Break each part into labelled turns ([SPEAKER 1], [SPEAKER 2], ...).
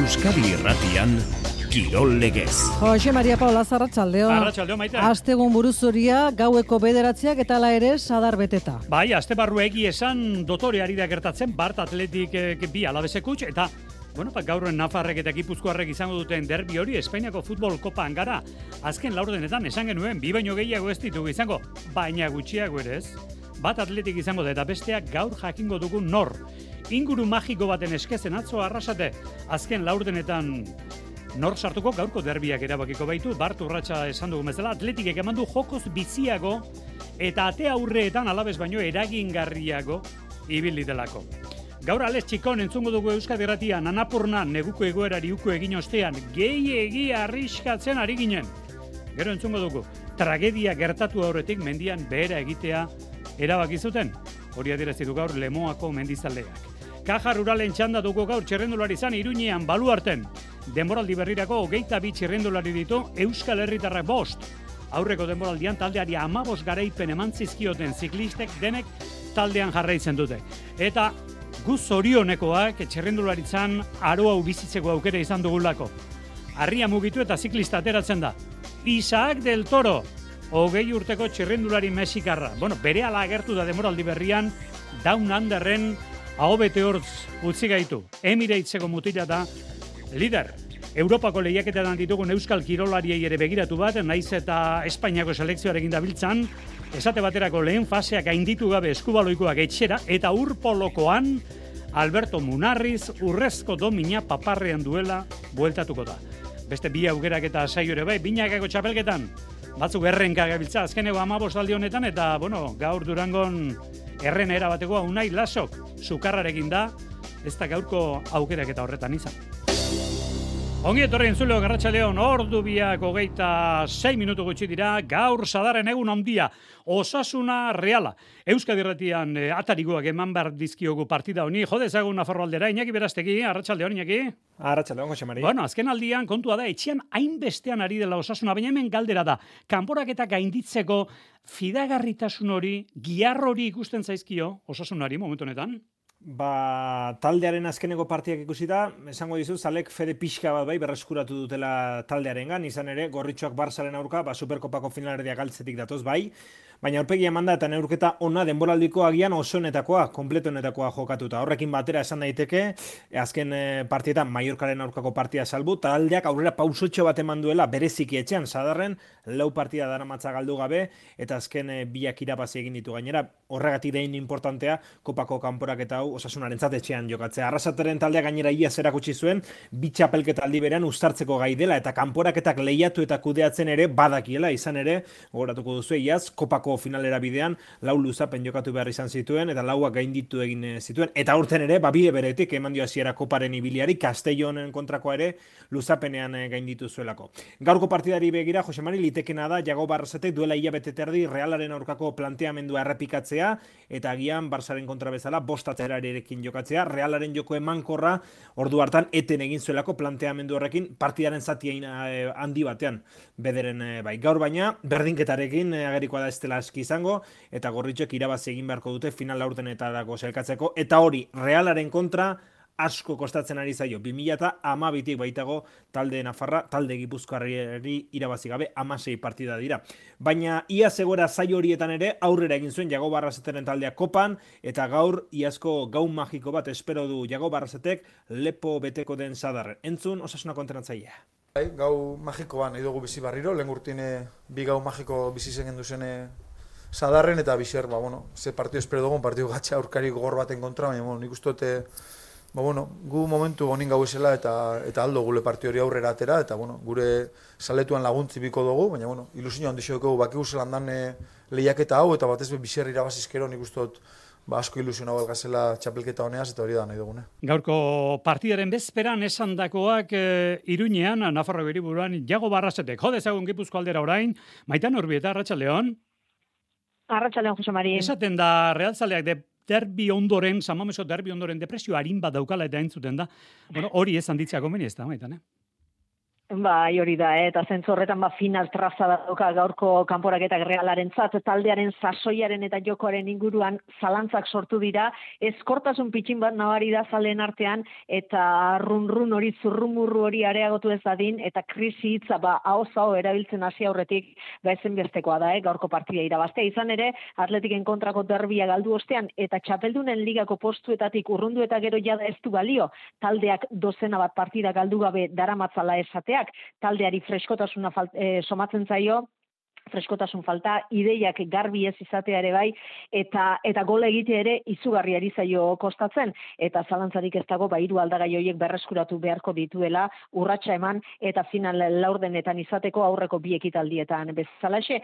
[SPEAKER 1] Euskadi Irratian Kirol Legez.
[SPEAKER 2] Jose Maria Paula Zarratxaldeo.
[SPEAKER 3] Arratxaldeo, maite.
[SPEAKER 2] Astegun buruzuria, gaueko bederatziak eta la ere sadar beteta.
[SPEAKER 3] Bai, aste barru egi esan dotore ari da gertatzen, Bart Atletik eh, bi alabezekutx, eta Bueno, ba, gaurren Nafarrek eta Gipuzkoarrek izango duten derbi hori Espainiako futbol kopan gara. Azken laurdenetan esan genuen, bi baino gehiago ez ditugu izango, baina gutxiago ere ez. Bat atletik izango da eta besteak gaur jakingo dugu nor. Inguru magiko baten eskezen atzo arrasate, azken laurdenetan nor sartuko gaurko derbiak erabakiko baitu, Bart Urratxa esan dugu bezala, atletikek eman du jokoz biziago eta ate aurreetan alabez baino eragingarriago ibili delako. Gaur ales txikon entzungo dugu Euskadi Erratia nanapurna neguko egoerari uko egin ostean gehi egia arriskatzen ari ginen. Gero entzungo dugu, tragedia gertatu aurretik mendian behera egitea erabaki zuten. Hori adierazi du gaur Lemoako mendizaldeak. Kaja ruralen txanda dugu gaur txerrendulari zan iruñean baluarten. Denboraldi berrirako hogeita bi txerrendulari ditu Euskal Herritarrak bost. Aurreko denboraldian taldeari amabos garaipen eman zizkioten ziklistek denek taldean jarraitzen dute. Eta guz zorionekoak txerrendularitzan aro hau bizitzeko aukera izan dugulako. Arria mugitu eta ziklista ateratzen da. Isaac del Toro, hogei urteko txerrendulari mexikarra. Bueno, bere ala agertu da demoraldi berrian, Down Underren hau bete hortz utzi gaitu. Emireitzeko mutila da, lider. Europako lehiaketan ditugun Euskal Kirolariei ere begiratu bat, naiz eta Espainiako selekzioarekin dabiltzan, esate baterako lehen faseak gainditu gabe eskubaloikoak etxera, eta urpolokoan Alberto Munarriz urrezko domina paparrean duela bueltatuko da. Beste bi augerak eta saio ere bai, binakako txapelketan, batzuk errenka gabiltza, azkeneko amabos aldi honetan, eta, bueno, gaur durangon erren erabateko unai lasok, sukarrarekin da, ez da gaurko aukerak eta horretan izan. Ongi etorri entzuleo garratxaleon, ordu biak hogeita 6 minutu gutxi dira, gaur sadaren egun ondia, osasuna reala. Euskadi Erratian e, atarikoak eman behar dizkiogu partida honi, jode ezagun nafarro aldera, inaki beraztegi, arratxaldeon, inaki?
[SPEAKER 4] Arratxaldeon, Jose Mari.
[SPEAKER 3] Bueno, azken aldian, kontua da, etxean hainbestean ari dela osasuna, baina hemen galdera da, kanporak eta gainditzeko fidagarritasun hori, giar hori ikusten zaizkio, osasunari momentu honetan?
[SPEAKER 4] Ba, taldearen azkeneko partiak ikusi da, esango dizu, zalek fede pixka bat bai, berreskuratu dutela taldearen gan, izan ere, gorritxoak barzaren aurka, ba, superkopako finalerdiak altzetik datoz bai, baina aurpegi emanda eta neurketa ona denboraldiko agian osonetakoa, kompletonetakoa jokatuta. Horrekin batera esan daiteke, azken e, partietan Mallorcaren aurkako partia salbu, taldeak aurrera pausotxo bat eman duela bereziki etxean, sadarren, lau partida dara matza galdu gabe, eta azken e, biak irabazi egin ditu gainera, horregatik dein importantea, kopako kanporak eta hau osasunaren etxean jokatzea. Arrasateren taldea gainera ia zerakutsi zuen, bitxapelketa aldi berean ustartzeko gai dela, eta kanporaketak lehiatu eta kudeatzen ere badakiela, izan ere, gogoratuko duzu iaz, kopako finalera bidean lau luzapen jokatu behar izan zituen eta lauak gainditu egin eh, zituen. Eta urten ere babide beretik eman dio hasiera koparen ibiliari Castellonen kontrakoa ere luzapenean eh, gainditu zuelako. Gaurko partidari begira Jose Mari litekena da Jago Barrasetek duela ilabete terdi Realaren aurkako planteamendua errepikatzea eta agian Barsaren kontra bezala bostatzerarekin jokatzea. Realaren joko emankorra ordu hartan eten egin zuelako planteamendu horrekin partidaren zati eh, handi batean bederen bai. Gaur baina berdinketarekin agerikoa da estela aski izango eta gorritxoek irabazi egin beharko dute final laurtenetarako selkatzeko eta hori realaren kontra asko kostatzen ari zaio 2000 eta amabitik baitago talde Nafarra, talde Gipuzkoarri irabazi gabe amasei partida dira. Baina ia zegora zai horietan ere aurrera egin zuen Jago Barrazeteren taldea kopan eta gaur iazko gau magiko bat espero du Jago Barrazetek lepo beteko den sadarren. Entzun osasuna kontenatzaia.
[SPEAKER 5] Bai, gau magikoan nahi dugu bizi barriro, lehen urtine bi gau magiko bizi zen duzene sadarren eta bizer, ba, bueno, ze partio espero dugun, partio gatxa aurkari gogor baten kontra, baina, bueno, nik uste ba, bueno, gu momentu honin gau esela eta, eta aldo gule partio hori aurrera atera, eta, bueno, gure saletuan laguntzi biko dugu, baina, bueno, ilusio handi dugu, baki guzelan dan eh, lehiaketa hau, eta batez be bizer irabazizkero nik uste ba, asko ilusio nago elgazela txapelketa honeaz, eta hori da nahi dugune.
[SPEAKER 3] Gaurko partidaren bezperan esan dakoak e, iruñean, Nafarro beriburuan, jago barrazetek, jode zagun gipuzko aldera orain, maitan urbieta, Ratxa León.
[SPEAKER 6] Arratxalean, Jose Mari.
[SPEAKER 3] Esaten da, realzaleak de derbi ondoren, samameso derbi ondoren depresio harin bat daukala eta entzuten da. Bueno, hori ez handitzea gomeni ez da, maitan, eh?
[SPEAKER 6] Bai, hori da, eh? eta zentzu horretan ba, final traza dauka gaurko kanporaketa realaren zat, taldearen sasoiaren eta jokoaren inguruan zalantzak sortu dira, eskortasun pitxin bat nabari da zalen artean, eta run-run hori zurrumurru hori areagotu ez dadin, eta krisi hitza ba, hau zau erabiltzen hasi aurretik, ba bestekoa da, eh? gaurko partida irabaztea. Izan ere, atletiken kontrako derbia galdu ostean, eta txapeldunen ligako postuetatik urrundu eta gero jada ez du balio, taldeak dozena bat partida galdu gabe daramatzala esatea, taldeari freskotasuna falt, e, somatzen zaio, freskotasun falta, ideiak garbi ez izatea ere bai, eta eta gol egite ere izugarri ari zaio kostatzen, eta zalantzarik ez dago, ba, iru aldagai horiek berreskuratu beharko dituela, urratsa eman, eta final laurdenetan izateko aurreko bi ekitaldietan. Bezalaxe,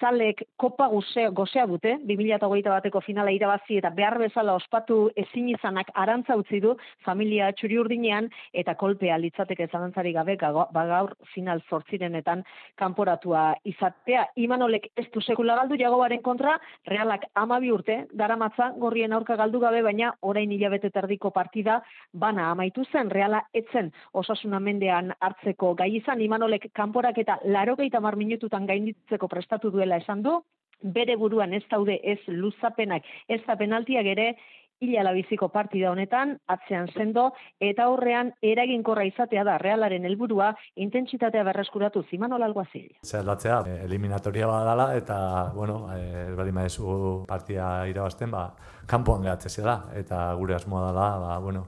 [SPEAKER 6] zalek kopa gozea, gozea dute, 2008 bateko finala irabazi, eta behar bezala ospatu ezin izanak arantza utzi du, familia txuri urdinean, eta kolpea litzateke zalantzarik gabe, bagaur final zortzirenetan kanporatua izatea, Imanolek ez du sekula galdu jagoaren kontra, realak amabi urte, daramatza gorrien aurka galdu gabe, baina orain hilabete terdiko partida bana amaitu zen, reala etzen osasuna mendean hartzeko gai izan, Imanolek kanporak eta laro mar minututan gainditzeko prestatu duela esan du, bere buruan ez daude ez luzapenak, ez da penaltiak ere, hila labiziko partida honetan, atzean sendo, eta horrean eraginkorra izatea da realaren helburua intentsitatea berreskuratu ziman alguazil.
[SPEAKER 7] Zer datzea, eh, eliminatoria badala, eta, bueno, ez badi maezu partia irabazten, ba, kanpoan gehatzea da, eta gure asmoa dela, ba, bueno,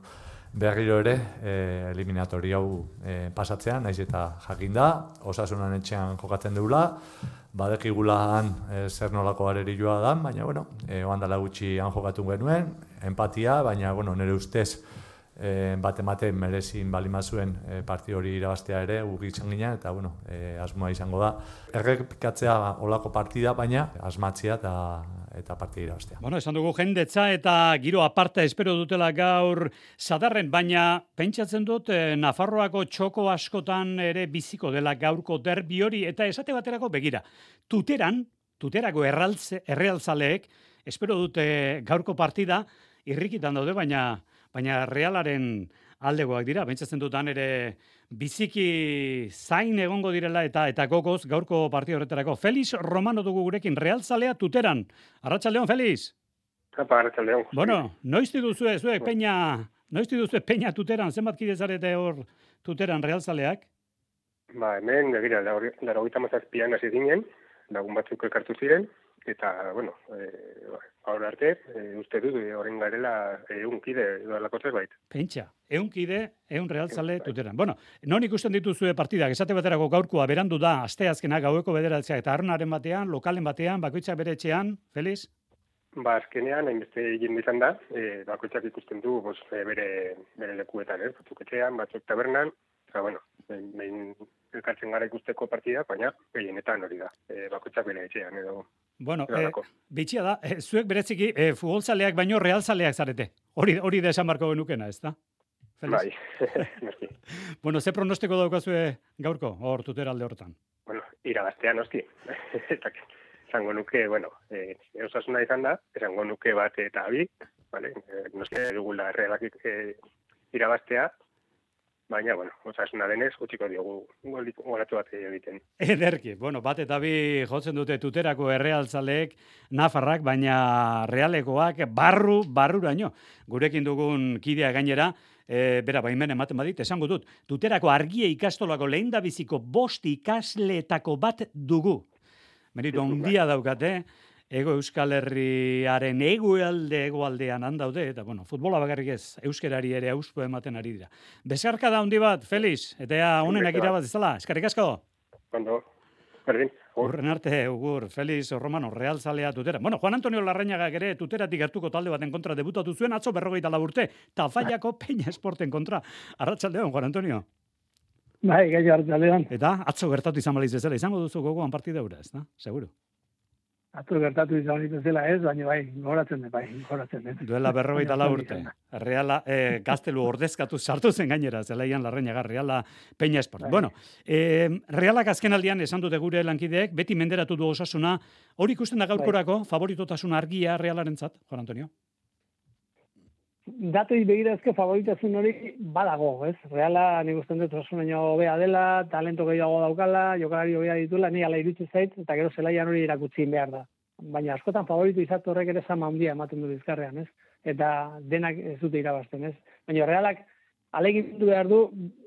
[SPEAKER 7] berriro ere e, eliminatori hau e, pasatzean, naiz eta jakin da, osasunan etxean jokatzen deula, badekigula han e, zer nolako areri joa da, baina, bueno, e, oandala gutxi han jokatu genuen, empatia, baina, bueno, nire ustez, e, bat ematen merezin balimazuen e, parti hori irabaztea ere, ugitzen ginen, eta, bueno, e, asmoa izango da. Errepikatzea olako partida, baina asmatzea eta eta partida irabaztea.
[SPEAKER 3] Bueno, esan dugu jendetza eta giro aparta espero dutela gaur sadarren, baina pentsatzen dut eh, Nafarroako txoko askotan ere biziko dela gaurko derbi hori eta esate baterako begira. Tuteran, tuterako erraltze, errealtzaleek, espero dute gaurko partida, irrikitan daude, baina baina realaren aldegoak dira, pentsatzen dutan ere biziki zain egongo direla eta eta gogoz gaurko partida horretarako. Feliz Romano dugu gurekin, realzalea tuteran. Arratxaldeon, Feliz!
[SPEAKER 8] Kapa, Arratxaldeon.
[SPEAKER 3] Bueno, noizti duzu ez, zuek peña, noizti duzu peña tuteran, zenbat kidezarete hor tuteran realzaleak?
[SPEAKER 8] Ba, hemen, egira, laro gita mazazpian hasi dinen, lagun batzuk elkartu ziren, eta, bueno, e, Hor arte, e, uste dut, horren garela egun kide edalako bait.
[SPEAKER 3] Pentsa, egun kide, egun realzale bai. tuteran. Bueno, non ikusten dituzue partidak, esate baterako gaurkoa berandu da, aste azkena gaueko bederatzea, eta arnaren batean, lokalen batean, bakoitzak bere etxean, Feliz?
[SPEAKER 8] Ba, azkenean, hainbeste egin bizan da, e, bakoitzak ikusten du, bos, e, bere, bere lekuetan, eh? batzuk etxean, batzuk tabernan, eta, bueno, behin elkartzen gara ikusteko partida, baina gehienetan hori da, e, bakoitzak bere etxean, edo
[SPEAKER 3] Bueno, eh, bitxia da, eh, zuek bereziki eh, futbolzaleak baino realzaleak zarete. Hori hori da esan marko genukena, ez da?
[SPEAKER 8] Bai,
[SPEAKER 3] bueno, ze pronostiko daukazue gaurko, hor tutera alde hortan?
[SPEAKER 8] Bueno, irabaztea noski. Zango nuke, bueno, eh, osasuna izan da, esango nuke bat eta bi, vale? Eh, noski dugula realak eh, irabaztea, Baina, bueno, osasuna denez, gutxiko diogu golatu bat egiten.
[SPEAKER 3] Ederki, bueno, bat eta bi jotzen dute tuterako errealtzaleek, nafarrak, baina realekoak barru, barruraino. Gurekin dugun kidea gainera, e, bera, baimen ematen badit, esango dut, tuterako argie ikastolako lehen da biziko bost ikasletako bat dugu. Meritu, ondia daukate, ego euskal herriaren egoalde egoaldean handaude, eta bueno, futbola bakarrik ez, euskerari ere auspo ematen ari dira. Bezarka da hundi bat, Feliz, eta ja, honenak irabat izala, eskarrik asko?
[SPEAKER 8] Kondo, berdin.
[SPEAKER 3] Urren arte, ugur, Feliz Romano, Real Zalea tutera. Bueno, Juan Antonio Larrañaga ere tuteratik gertuko talde baten kontra debutatu zuen, atzo berrogeita laburte, tafaiako peña esporten kontra. Arratxaldeon, Juan Antonio.
[SPEAKER 9] Bai, gai arratxaldeon.
[SPEAKER 3] Eta, atzo gertatu izan baliz ezela, izango duzu gogoan partida eura, ez da? Seguro.
[SPEAKER 9] Atu gertatu izan hori zela ez, baina bai, goratzen bai, goratzen dut.
[SPEAKER 3] Duela berrogeita la urte. Reala, eh, gaztelu ordezkatu sartu zen gainera, zela ian larreina reala peña esport. Bai. Bueno, eh, realak azken aldian esan dute gure lankideek, beti menderatu du osasuna, hori ikusten da gaurkorako, bai. favoritotasun argia realaren zat, Juan Antonio?
[SPEAKER 9] Datoi begirazke favoritasun hori badago, ez? Reala nik uste dut osasunaino hobea dela, talento gehiago daukala, jokalari hobea ditula, ni ala iritsi zait, eta gero zelaian hori irakutsi behar da. Baina askotan favoritu izatu horrek ere zama handia ematen du bizkarrean, ez? Eta denak ez dute irabazten, ez? Baina realak alegin behar du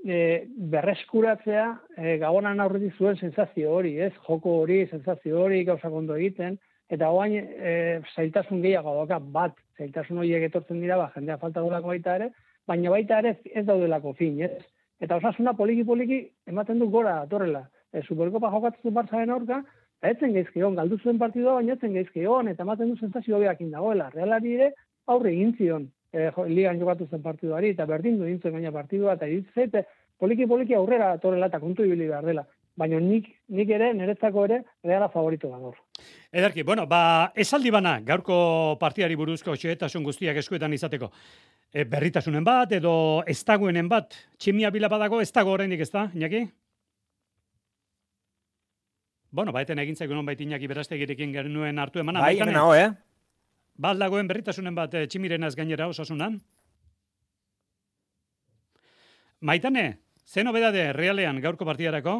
[SPEAKER 9] e, berreskuratzea e, gabonan aurretik zuen sensazio hori, ez? Joko hori, sensazio hori, gauza kondo egiten, eta oain e, zailtasun gehiago dauka, bat, zailtasun horiek etortzen dira, ba, jendea falta dolako baita ere, baina baita ere ez daudelako fin, ez? Eta osasuna poliki-poliki ematen du gora, atorrela. E, Superkopa jokatzen Barzaren aurka, eta etzen geizki hon, galdu zuen partidua, baina etzen geizki hon, eta ematen du sensazio beak dagoela. Realari ere, aurre egin zion, e, jo, ligan jokatu zen partiduari, eta berdin du dintzen gaina partidua, eta iritzeite, poliki-poliki aurrera atorrela eta kontu ibili behar dela baina nik, nik ere, niretzako ere, reala favorito da gaur.
[SPEAKER 3] Ederki, bueno, ba, esaldi bana, gaurko partiari buruzko xoetasun guztiak eskuetan izateko. E, berritasunen bat, edo ez dagoenen bat, tximia bila badago, ez dago horrendik ez da, inaki? Bueno, baeten egin zaigun hon baita inaki berastegirekin genuen hartu emana.
[SPEAKER 4] Bai, hemen hau, eh?
[SPEAKER 3] Bat dagoen berritasunen bat e, tximirenaz gainera osasunan? Maitane, zen obedade realean gaurko partidarako?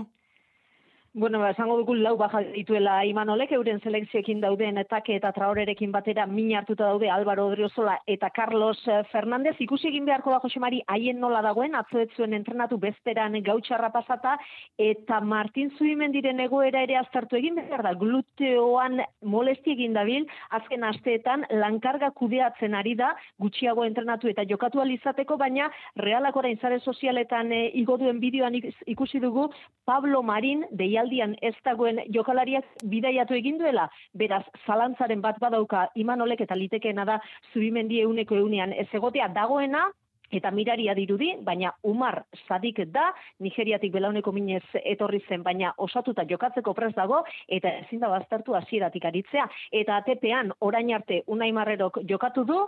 [SPEAKER 6] Bueno, ba, esango dugu lau baja dituela Imanolek, euren selekzioekin dauden etake eta traorerekin batera min hartuta daude Álvaro Odriozola eta Carlos eh, Fernandez. Ikusi egin beharko da Josemari haien nola dagoen, atzoetzuen entrenatu bezperan gautxarra pasata, eta Martin Zubimendiren egoera ere aztertu egin behar da, gluteoan molesti egin dabil, azken asteetan lankarga kudeatzen ari da, gutxiago entrenatu eta jokatu alizateko, baina realak orain zare sozialetan e, igo duen bideoan ikusi dugu Pablo Marin, deia deialdian ez dagoen jokalariak bidaiatu egin duela, beraz, zalantzaren bat badauka imanolek eta litekeena da zubimendi euneko eunean ez egotea dagoena, eta miraria dirudi, baina Umar Sadik da, Nigeriatik belauneko minez etorri zen, baina osatuta jokatzeko prez dago, eta ezin da baztertu hasieratik aritzea. Eta atepean, orain arte, Unai Marrerok jokatu du,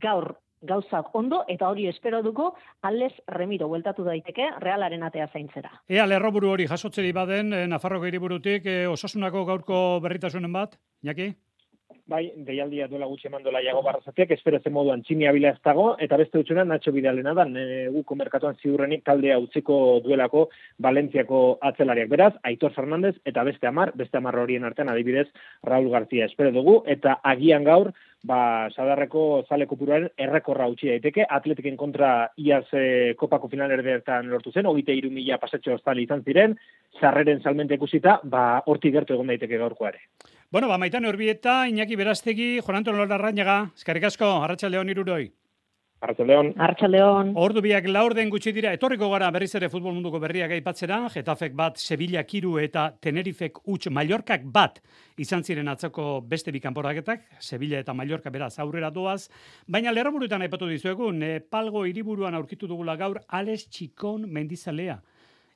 [SPEAKER 6] gaur gauzak ondo eta hori espero dugu Ales Remiro bueltatu daiteke Realaren atea zaintzera.
[SPEAKER 3] Ea lerroburu hori jasotzeri baden eh, Nafarroko hiriburutik eh, osasunako gaurko berritasunen bat, Iñaki?
[SPEAKER 10] Bai, deialdia duela gutxi eman dola jago barrazatiak, espero ze moduan tximia bila ez dago, eta beste utxuna Nacho Bidalena da, e, guko merkatuan ziurrenik taldea utziko duelako Valentziako atzelariak. Beraz, Aitor Fernandez eta beste amar, beste amar horien artean adibidez Raul García espero dugu, eta agian gaur, ba, sadarreko zale kopuruaren errekorra utzi daiteke, atletiken kontra iaz e, kopako final erdeetan lortu zen, hogite iru mila pasatxo zali izan ziren, zarreren salmente ikusita, ba, horti gertu egon daiteke gaurkoare.
[SPEAKER 3] Bueno, ba, maitan horbieta, Iñaki Berastegi, Juan Antonio Larrañaga, eskarrik asko, Arratxaldeon iruroi.
[SPEAKER 10] Arratxaldeon.
[SPEAKER 6] Arratxaldeon.
[SPEAKER 3] Ordu biak laur den gutxi dira, etorriko gara berriz ere futbol munduko berriak aipatzera, Getafek bat, Sevilla kiru eta Tenerifek utx Mallorcak bat izan ziren atzako beste bikanporaketak, Sevilla eta Mallorca beraz aurrera doaz, baina lerroburuetan aipatu dizuegu, Nepalgo hiriburuan aurkitu dugula gaur, Alex Txikon mendizalea.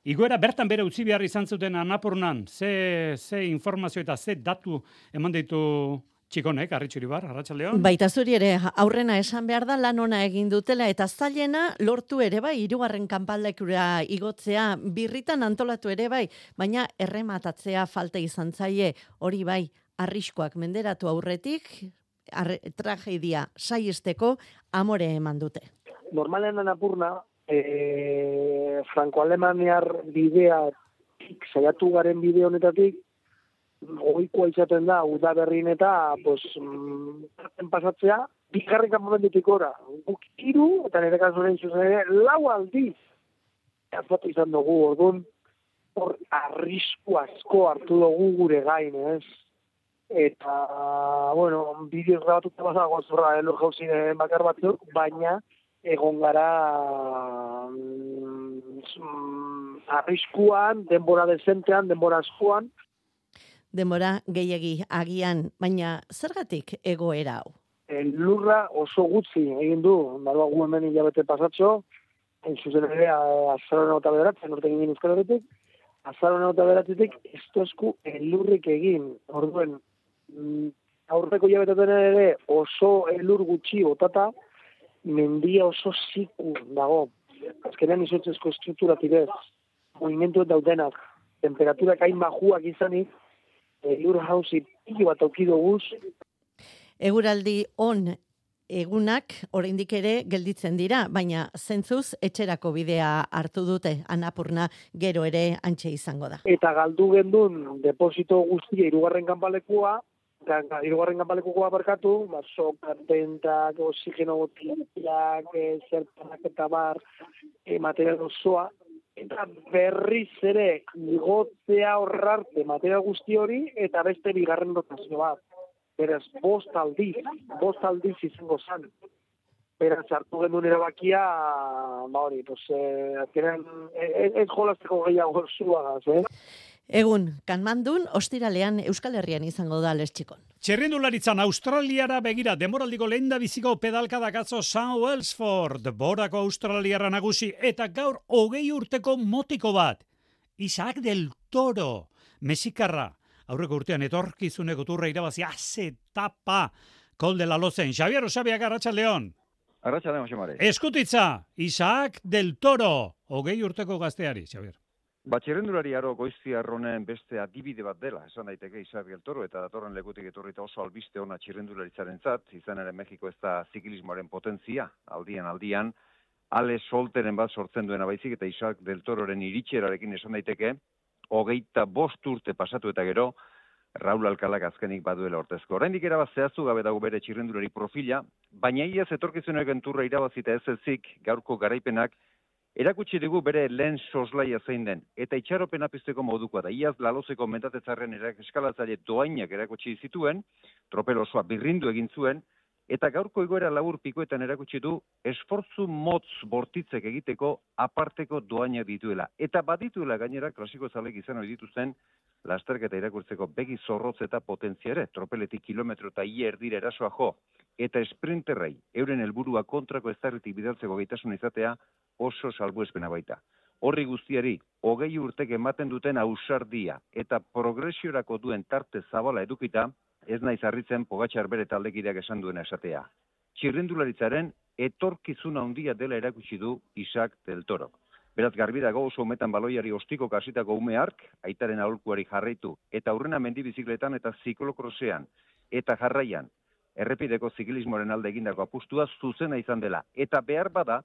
[SPEAKER 3] Igoera bertan bere utzi behar izan zuten anapurnan, ze, ze informazio eta ze datu eman ditu Txikonek, arritxuri bar, arratxaldeon.
[SPEAKER 2] Baita zuri ere, aurrena esan behar da lan ona egin dutela eta zailena lortu ere bai, irugarren kanpaldekura igotzea, birritan antolatu ere bai, baina errematatzea falta izan zaie, hori bai, arriskoak menderatu aurretik, arre, tragedia saiesteko amore eman dute.
[SPEAKER 9] Normalen anapurna, e, franco-alemaniar bidea, saiatu garen bide honetatik, goikoa izaten da, udaberrin eta, pues, mm, pasatzea, bigarren kanpamentutik ora. Guk iru, eta nire kasuren zuzen ere, lau aldiz, azbatu izan dugu, orduan, hor, arrisku asko hartu dugu gure gain, ez? Eta, bueno, bideoz grabatuta bazago zurra, elur jauzin bakar batzuk, baina, egon gara mm, arriskuan, denbora dezentean, denbora askoan,
[SPEAKER 2] denbora gehiegi agian, baina zergatik egoera hau?
[SPEAKER 9] El lurra oso gutxi egin du, barba gu hemen hilabete pasatxo, en zuzen ere azaron eta bederatzen, orte egin euskal horretik, azaron eta beratzetik, ez tozku elurrik egin, orduen, mm, aurreko hilabetetan ere oso elur gutxi otata, mendia oso ziku dago. Azkenean izotzezko estruktura tirez, movimentu daudenak, temperaturak hain bajuak izanik, elur hausi pilo bat aukido guz.
[SPEAKER 2] Eguraldi on egunak oraindik ere gelditzen dira, baina zentzuz etxerako bidea hartu dute anapurna gero ere antxe izango da.
[SPEAKER 9] Eta galdu gendun deposito guztia irugarren kanpalekua, eta irugarren kanpalekua barkatu, ba, sokat, bentak, oxigeno botiak, e, zertanak eta bar, e, material osoa, eta berriz ere igotzea horrarte material guzti hori, eta beste bigarren dotazio bat beraz, bost aldiz, bost aldiz izango zan. Beraz, hartu genuen erabakia, ba hori, pues, eh, azkenean, ez, ez jolazteko gehiago zuagaz, eh?
[SPEAKER 2] Egun, kanmandun, ostiralean Euskal Herrian izango da lestxikon.
[SPEAKER 3] Txerrendularitzan Australiara begira demoraldiko lehen da biziko pedalkada gatzo San Wellsford, borako Australiara nagusi, eta gaur hogei urteko motiko bat. Isaac del Toro, Mesikarra, aurreko urtean etorkizuneko turra irabazi ase tapa kol de la lozen. Xavier Osabiak Arratxa León.
[SPEAKER 11] Arratxa León, Xamare.
[SPEAKER 3] Eskutitza, Isaac del Toro, hogei urteko gazteari, Xavier.
[SPEAKER 11] Batxerrendulari aro goizti arronen beste adibide bat dela, esan daiteke Isaac del Toro, eta datorren lekutik etorrita oso albiste ona txirrendularitzaren zat, izan ere Mexiko ez da ziklismoaren potentzia, aldian aldian, ale solteren bat sortzen duena baizik, eta Isaac del Tororen iritxerarekin esan daiteke, hogeita bost urte pasatu eta gero, Raul Alkalak azkenik baduela ortezko. Oraindik erabaz zehaztu gabe dago bere txirrendulari profila, baina ia etorkizunek enturra irabazita ez ezik gaurko garaipenak erakutsi dugu bere lehen soslaia zein den. Eta itxaropen apizteko modukoa da. Iaz lalozeko mentatetzarren erak eskalatzaile doainak erakutsi zituen, tropel osoa birrindu egin zuen, Eta gaurko egoera labur pikoetan erakutsi du esfortzu motz bortitzek egiteko aparteko doaina dituela. Eta badituela gainera klasiko zalek izan hori dituzten lasterketa irakurtzeko begi zorrotz eta potentziare, tropeletik kilometro eta ier dira erasoa jo, eta esprinterrei euren helburua kontrako ezarritik bidaltzeko gaitasun izatea oso salbu baita. Horri guztiari, hogei urtek ematen duten ausardia eta progresiorako duen tarte zabala edukita, ez naiz harritzen pogatxar bere taldekideak esan duena esatea. Txirrendularitzaren etorkizuna handia dela erakutsi du Isaac del Toro. Beraz garbi dago oso umetan baloiari ostiko kasitako ume ark, aitaren aholkuari jarraitu, eta aurrena mendi bizikletan eta ziklokrosean, eta jarraian, errepideko ziklismoaren alde egindako apustua zuzena izan dela, eta behar bada,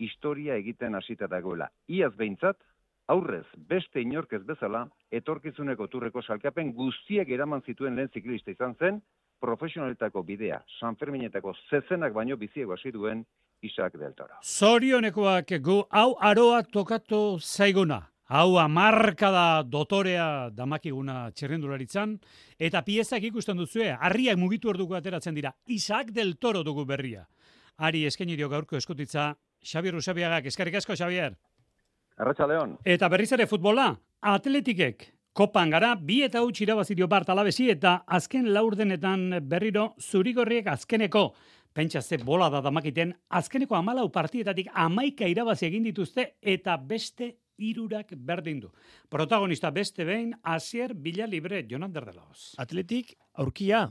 [SPEAKER 11] historia egiten hasita dagoela. Iaz behintzat, aurrez beste inork ez bezala, etorkizuneko turreko salkapen guztiak eraman zituen lehen ziklista izan zen, profesionaletako bidea, San Ferminetako zezenak baino biziego hasi duen Isaac del Toro.
[SPEAKER 3] Zorionekoak gu hau aroak tokatu zaiguna. Hau amarka da dotorea damakiguna txerrendularitzan, eta piezak ikusten duzue, harriak mugitu orduko ateratzen dira, Isaac del Toro dugu berria. Ari eskenio gaurko eskutitza, Xabier Usabiagak, eskarrik asko, Xabier.
[SPEAKER 11] Arratxa Leon.
[SPEAKER 3] Eta berriz ere futbola, atletikek, kopan gara, bi eta huts irabazidio bart alabesi, eta azken laurdenetan berriro zurigorriek azkeneko, pentsa ze bola da damakiten, azkeneko amalau partietatik amaika irabazi egin dituzte, eta beste irurak berdin du. Protagonista beste behin, Asier Bila Libre, Jonan Derdelaoz.
[SPEAKER 12] Atletik, aurkia,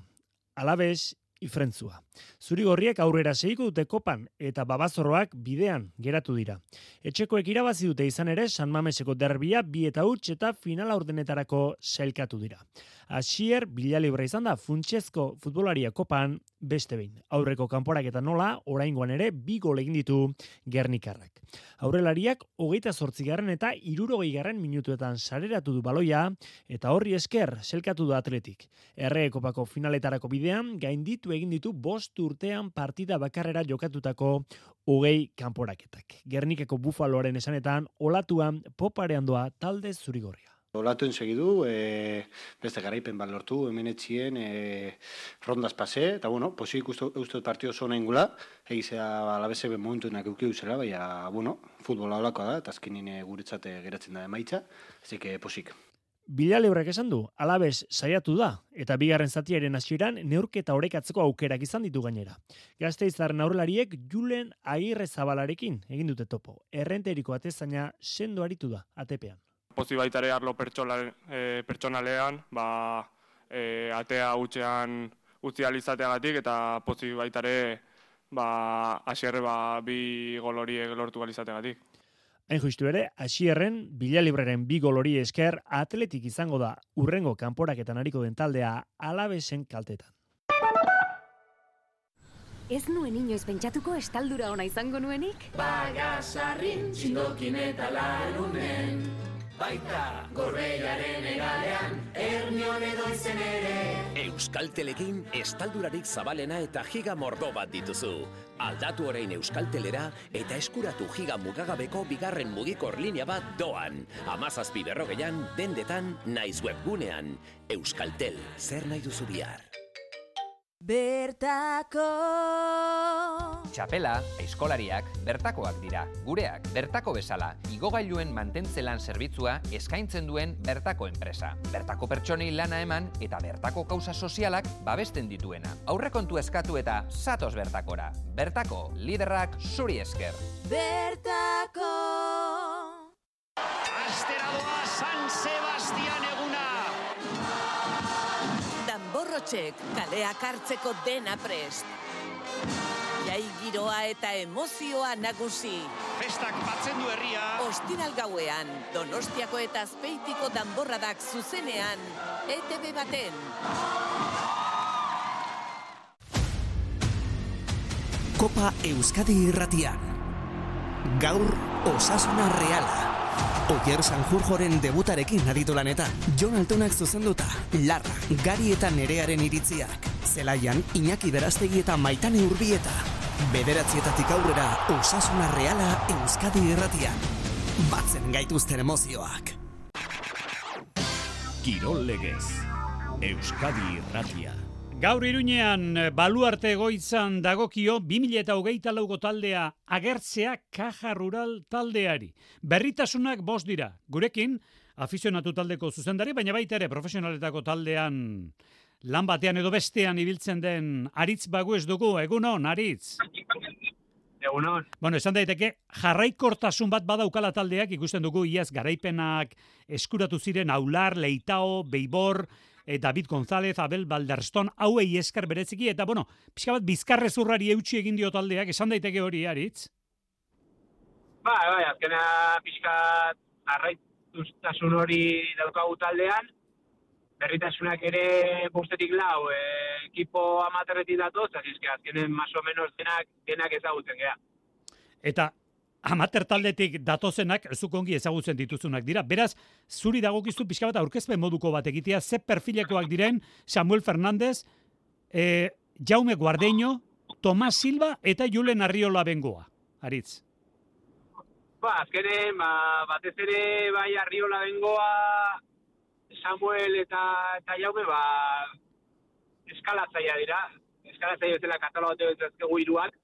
[SPEAKER 12] alabez, ifrentzua. Zuri gorriek aurrera segiko dute kopan eta babazorroak bidean geratu dira. Etxekoek irabazi dute izan ere San Mameseko derbia bi eta huts eta final aurdenetarako sailkatu dira. Asier, bila libra izan da, funtsezko futbolaria kopan beste behin. Aurreko kanporak eta nola, oraingoan ere, bi gol egin ditu gernikarrak. Aurrelariak, hogeita garren eta irurogei garren minutuetan sareratu du baloia, eta horri esker, selkatu du atletik. Erre kopako finaletarako bidean, gainditu egin ditu bost urtean partida bakarrera jokatutako hogei kanporaketak. Gernikeko bufaloaren esanetan, olatuan poparean doa talde zurigorria.
[SPEAKER 13] Olatuen segidu, e, beste garaipen bat lortu, hemen etxien, e, rondas pase, eta bueno, posik uste, uste partio zona ingula, egizea alabeze ben momentu enak eukiu zela, baina, bueno, futbola olakoa da, eta azkenin guretzate geratzen da emaitza, ez que posik.
[SPEAKER 12] Bila lebrek esan du, alabez saiatu da, eta bigarren zatiaren hasieran neurketa orekatzeko aukerak izan ditu gainera. Gazte izaren aurrelariek Julen Agirre Zabalarekin egin dute topo. Errenteriko atezaina sendo aritu da, atepean
[SPEAKER 14] pozi baita ere arlo e, pertsonalean, ba, e, atea utxean utzi alizateagatik eta pozi baita ere ba, asierre ba, bi goloriek lortu alizateagatik.
[SPEAKER 12] Hain justu ere, asierren, bila libreren bi golori esker atletik izango da urrengo kanporaketan hariko den taldea alabesen kaltetan.
[SPEAKER 15] Ez nuen inoiz pentsatuko estaldura ona izango nuenik?
[SPEAKER 16] Bagasarrin txindokin eta larunen Baita gorbeiaren egalean Ernion edo izen ere
[SPEAKER 17] Euskaltelekin estaldurarik zabalena eta giga mordo bat dituzu. Aldatu orain Euskaltelera eta eskuratu giga mugagabeko bigarren mugikor linea bat doan. Amazazpi berrogeian, dendetan, naiz webgunean. Euskaltel, zer nahi duzu bihar?
[SPEAKER 18] Bertako
[SPEAKER 19] Txapela, eskolariak, bertakoak dira. Gureak, bertako bezala, igogailuen mantentzelan zerbitzua eskaintzen duen bertako enpresa. Bertako pertsonei lana eman eta bertako kausa sozialak babesten dituena. Aurrekontu eskatu eta zatoz bertakora. Bertako, liderrak zuri esker.
[SPEAKER 18] Bertako
[SPEAKER 20] Astera doa San Sebastian eguna.
[SPEAKER 18] Danborrotxek kaleak hartzeko dena prest. Jai giroa eta emozioa nagusi.
[SPEAKER 20] Festak batzen du herria.
[SPEAKER 18] Ostiral gauean, Donostiako eta Azpeitiko danborradak zuzenean, ETV baten.
[SPEAKER 1] Kopa Euskadi irratian. Gaur Osasuna Reala. Oier Sanjurjoren debutarekin aditu lanetan. Jon Altonak zuzenduta, Larra, Gari eta Nerearen iritziak. Zelaian, Iñaki Berastegi eta Maitane Urbieta. Bederatzietatik aurrera, Osasuna Reala Euskadi irratian. Batzen gaituzten emozioak. Kirol legez. Euskadi irratia.
[SPEAKER 3] Gaur iruñean baluarte egoitzan dagokio 2008 lauko taldea agertzea kaja rural taldeari. Berritasunak bost dira. Gurekin, afizionatu taldeko zuzendari, baina baita ere profesionaletako taldean lan batean edo bestean ibiltzen den aritz bagu ez dugu, egunon, aritz.
[SPEAKER 21] Egunon.
[SPEAKER 3] Bueno, esan daiteke, jarraikortasun bat badaukala taldeak, ikusten dugu iaz garaipenak eskuratu ziren aular, leitao, beibor, David González, Abel Balderston, hauei esker bereziki, eta bueno, pixka bat bizkarrezurrari eutxi egin dio taldeak, esan daiteke hori, aritz?
[SPEAKER 21] Bai, bai, azkena pixka arraituztasun hori daukagu taldean, berritasunak ere bostetik lau, e, ekipo amaterretik datoz, azizke azkenen maso menos denak, denak ezagutzen gea.
[SPEAKER 3] Eta amater taldetik datozenak zukongi ezagutzen dituzunak dira. Beraz, zuri dagokizu pixka bat aurkezpen moduko bat egitea, ze perfilekoak diren Samuel Fernández, e, Jaume Guardeño, Tomas Silva eta Julen Arriola bengoa. Aritz.
[SPEAKER 21] Ba, azkenen, ba, batez ere bai Arriola bengoa, Samuel eta, eta Jaume, ba, eskalatzaia dira. Eskalatzaia bezala katalogatu ezkegu iruak,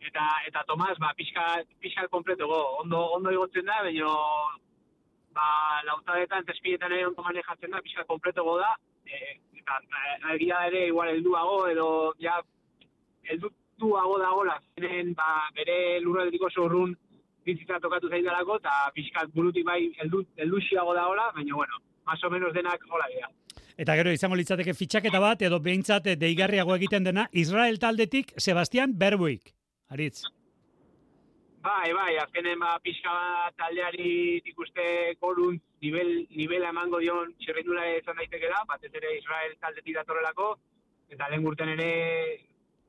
[SPEAKER 21] eta eta Tomas ba pixka pixka kompleto go ondo ondo igotzen da baino ba lautadetan tespietan ere ondo manejatzen da pixka kompleto go da e, eta egia ere igual helduago edo ja helduago dagola zenen ba bere lurraldiko zorrun bizitza tokatu zaidalako eta pixka burutik bai heldu helduxiago dagola baina bueno más o menos denak hola dira
[SPEAKER 3] Eta gero izango litzateke fitxaketa bat edo behintzat deigarriago egiten dena Israel taldetik Sebastian Berbuik. Aritz.
[SPEAKER 21] Bai, bai, azkenen ba, pixka bat taldeari ikuste korun nivel, nivela emango dion txerrendula izan daitekela, batez ere Israel taldetik datorrelako, eta lehen gurten ere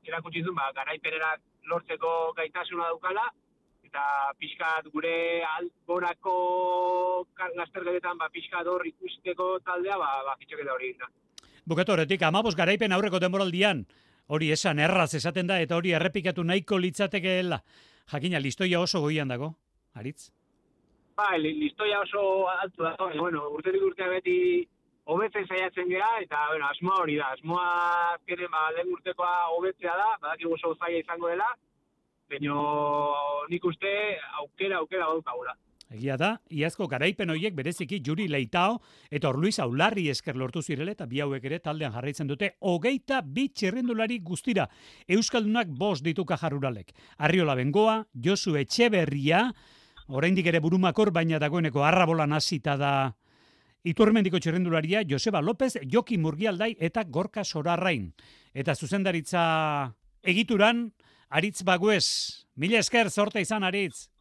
[SPEAKER 21] erakutsi duen, ba, garaipenerak lortzeko gaitasuna daukala, eta pixkat gure alborako lastergetetan ba, pixkat hor ikusteko taldea, ba, ba fitxaketa hori da.
[SPEAKER 3] Bukatu horretik, amabos garaipen aurreko denboraldian, hori esan erraz esaten da, eta hori errepikatu nahiko litzatekeela. Jakina, listoia oso goian dago, Aritz?
[SPEAKER 21] Ba, listoia oso altu dago, bueno, urterik urtea beti hobetzen saiatzen gea, eta, bueno, asmoa hori da, asmoa azkenen, ba, lehen urtekoa hobetzea da, badakigu oso zaila izango dela, baina nik uste aukera, aukera gaukagula.
[SPEAKER 3] Egia da, iazko garaipen horiek bereziki Juri Leitao eta Orluis Aularri esker lortu zirele eta bi hauek ere taldean jarraitzen dute hogeita bi txerrendulari guztira. Euskaldunak bost ditu kajaruralek. Arriola Bengoa, Josu Etxeberria, oraindik ere burumakor baina dagoeneko arrabolan hasita da Iturmendiko txerrendularia Joseba López, Joki Murgialdai eta Gorka Sorarrain. Eta zuzendaritza egituran, Aritz Baguez. Mila esker, zorte izan, Aritz.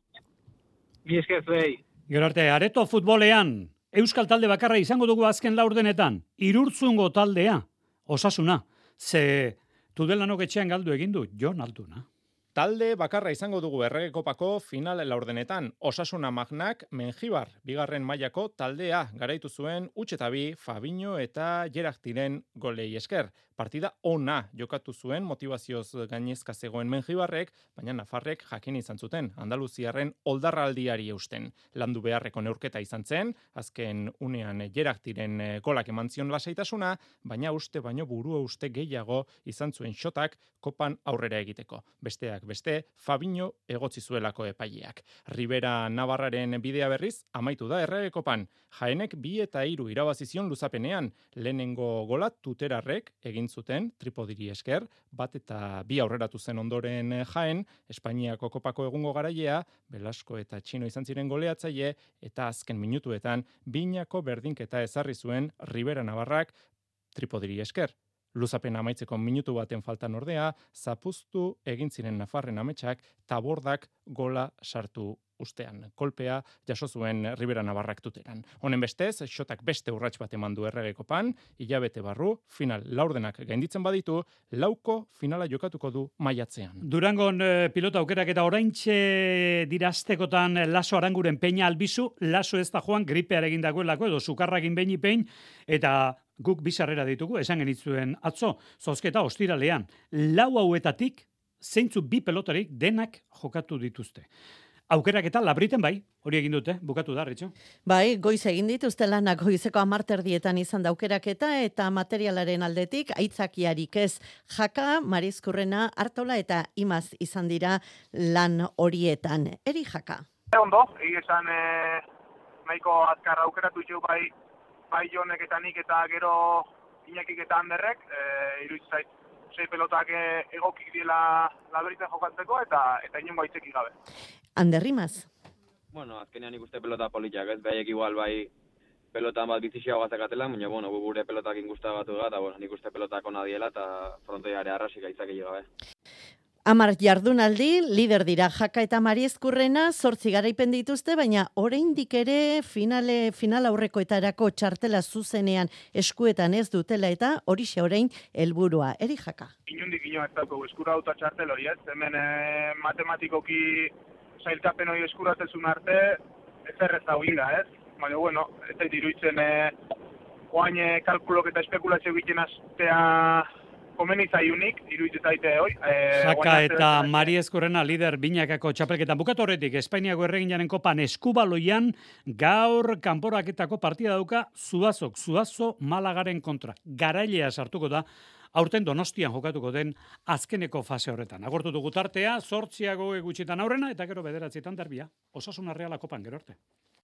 [SPEAKER 21] Esker zuei.
[SPEAKER 3] Gero arte, areto futbolean, Euskal talde bakarra izango dugu azken laurdenetan, irurtzungo taldea, osasuna, ze Tudelanok etxean galdu egin du Jon Altuna.
[SPEAKER 22] Talde bakarra izango dugu errege kopako final laurdenetan. Osasuna Magnak Menjibar bigarren mailako taldea garaitu zuen Utxetabi, Fabinho eta Geraktiren golei esker. Partida ona jokatu zuen motivazioz gainezka zegoen Menjibarrek, baina Nafarrek jakin izan zuten Andaluziarren oldarraldiari eusten. Landu beharreko neurketa izan zen, azken unean Geraktiren eh, golak eman zion lasaitasuna, baina uste baino burua uste gehiago izan zuen xotak kopan aurrera egiteko. Besteak beste, Fabinho egotzi zuelako epaileak. Rivera Navarraren bidea berriz, amaitu da errege kopan. Jaenek bi eta hiru irabazizion luzapenean, lehenengo gola tuterarrek egin zuten tripodiri esker, bat eta bi aurreratu zen ondoren jaen, Espainiako kopako egungo garailea, Belasko eta Txino izan ziren goleatzaile, eta azken minutuetan, binako berdinketa ezarri zuen Rivera Navarrak tripodiri esker. Luzapen amaitzeko minutu baten faltan ordea, zapuztu egin ziren Nafarren ametsak tabordak gola sartu ustean. Kolpea jaso zuen Ribera Navarrak tuteran. Honen bestez, xotak beste urrats bat eman du erregeko pan, hilabete barru, final laurdenak gainditzen baditu, lauko finala jokatuko du maiatzean.
[SPEAKER 3] Durangon eh, pilota aukerak eta oraintxe dirastekotan laso aranguren peina albizu, laso ez da joan gripear egin dagoelako edo sukarrakin behin ipein, eta guk bizarrera ditugu, esan genitzuen atzo, zozketa ostiralean, lau hauetatik, zeintzu bi pelotarik denak jokatu dituzte. Aukerak eta labriten bai, hori egin dute, bukatu da, Ritxo.
[SPEAKER 2] Bai, goiz egin dituzte lanak goizeko amarterdietan izan daukeraketa eta materialaren aldetik aitzakiarik ez jaka, marizkurrena, hartola eta imaz izan dira lan horietan. Eri jaka.
[SPEAKER 21] Ondo, egin esan eh, nahiko azkar aukeratu jo bai bai jonek eta nik eta gero inakik eta handerrek, e, iruditzen zait, sei pelotak eh, egokik diela labriten jokatzeko eta eta inongo aitzeki gabe.
[SPEAKER 2] Anderrimaz.
[SPEAKER 23] Bueno, azkenean ikuste pelota politiak, ez behaiek igual bai pelotan bat bizixia gazakatela, baina bueno, gu gure pelotak ingusta batu da, eta bueno, nik uste pelotak ona diela, eta frontoiare arrasik aitzak gabe.
[SPEAKER 2] Amar jardunaldi, lider dira jaka eta mari eskurrena, zortzi garaipen dituzte, baina oraindik ere finale, final aurrekoetarako txartela zuzenean eskuetan ez dutela eta horixe orain helburua. Eri jaka.
[SPEAKER 21] Inundik ino ez dauko eskura auta txartel hori ez, hemen eh, matematikoki zailkapen hori eskuratzen arte, ez errez inda ez, baina bueno, ez zait iruditzen eh, oain eh, kalkulok eta espekulazio egiten astea komeni zaiunik, iruditzen zaite hoi.
[SPEAKER 3] Jaka
[SPEAKER 21] guain
[SPEAKER 3] eta Mari Eskurrena lider binakako txapelketan. Bukatu horretik, Espainiako erreginaren kopan eskubaloian gaur kanporaketako partida dauka Zuazok, Zuazo Malagaren kontra. Garailea sartuko da, aurten donostian jokatuko den azkeneko fase horretan. Agortu dugu tartea, sortziago gutxitan aurrena, eta gero bederatzietan derbia. Osasun arreala kopan, gero arte.